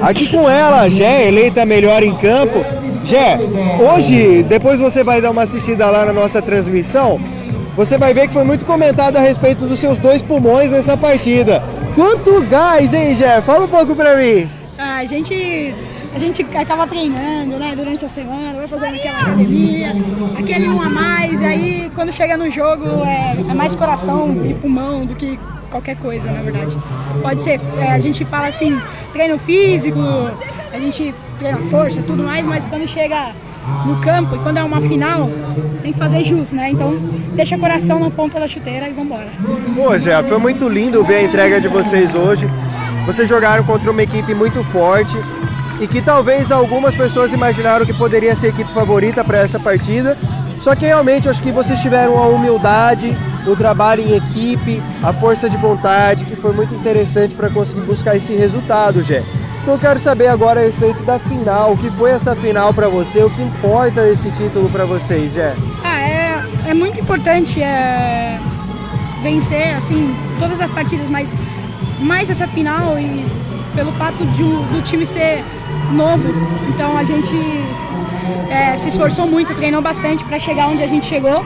aqui com ela, Gé, eleita melhor em campo. Gé, hoje, depois você vai dar uma assistida lá na nossa transmissão, você vai ver que foi muito comentado a respeito dos seus dois pulmões nessa partida. Quanto gás, hein, Gé? Fala um pouco pra mim. Ah, a gente a gente acaba treinando, né, durante a semana, vai fazendo aquela academia, aquele um a mais, e aí quando chega no jogo é, é mais coração e pulmão do que qualquer coisa, na verdade. Pode ser, é, a gente fala assim, treino físico, a gente treina força, tudo mais, mas quando chega no campo e quando é uma final, tem que fazer jus, né? Então deixa o coração no ponto da chuteira e vambora. Pô, Gé, foi muito lindo ver a entrega de vocês hoje. Vocês jogaram contra uma equipe muito forte e que talvez algumas pessoas imaginaram que poderia ser a equipe favorita para essa partida. Só que realmente acho que vocês tiveram a humildade, o trabalho em equipe, a força de vontade, que foi muito interessante para conseguir buscar esse resultado, Gé. Então eu quero saber agora a respeito da final, o que foi essa final para você, o que importa esse título para vocês, Gé? Ah, é, é muito importante é, vencer, assim, todas as partidas, mas mais essa final e pelo fato de, do time ser novo. Então a gente é, se esforçou muito, treinou bastante para chegar onde a gente chegou.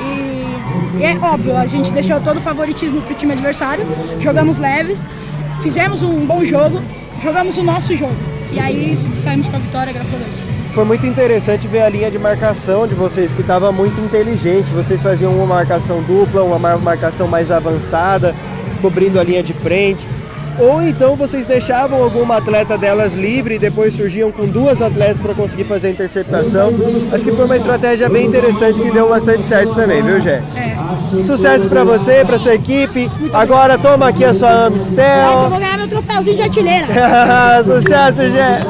E, e, é óbvio, a gente deixou todo o favoritismo para o time adversário, jogamos leves, fizemos um bom jogo, jogamos o nosso jogo. E aí saímos com a vitória, graças a Deus. Foi muito interessante ver a linha de marcação de vocês, que estava muito inteligente. Vocês faziam uma marcação dupla, uma marcação mais avançada, cobrindo a linha de frente ou então vocês deixavam alguma atleta delas livre e depois surgiam com duas atletas para conseguir fazer a interceptação. Acho que foi uma estratégia bem interessante que deu bastante certo também, viu, Jé? É. Sucesso para você, para sua equipe. Agora toma aqui a sua Amistel. Eu vou ganhar meu troféuzinho de artilheira. Sucesso, Jé.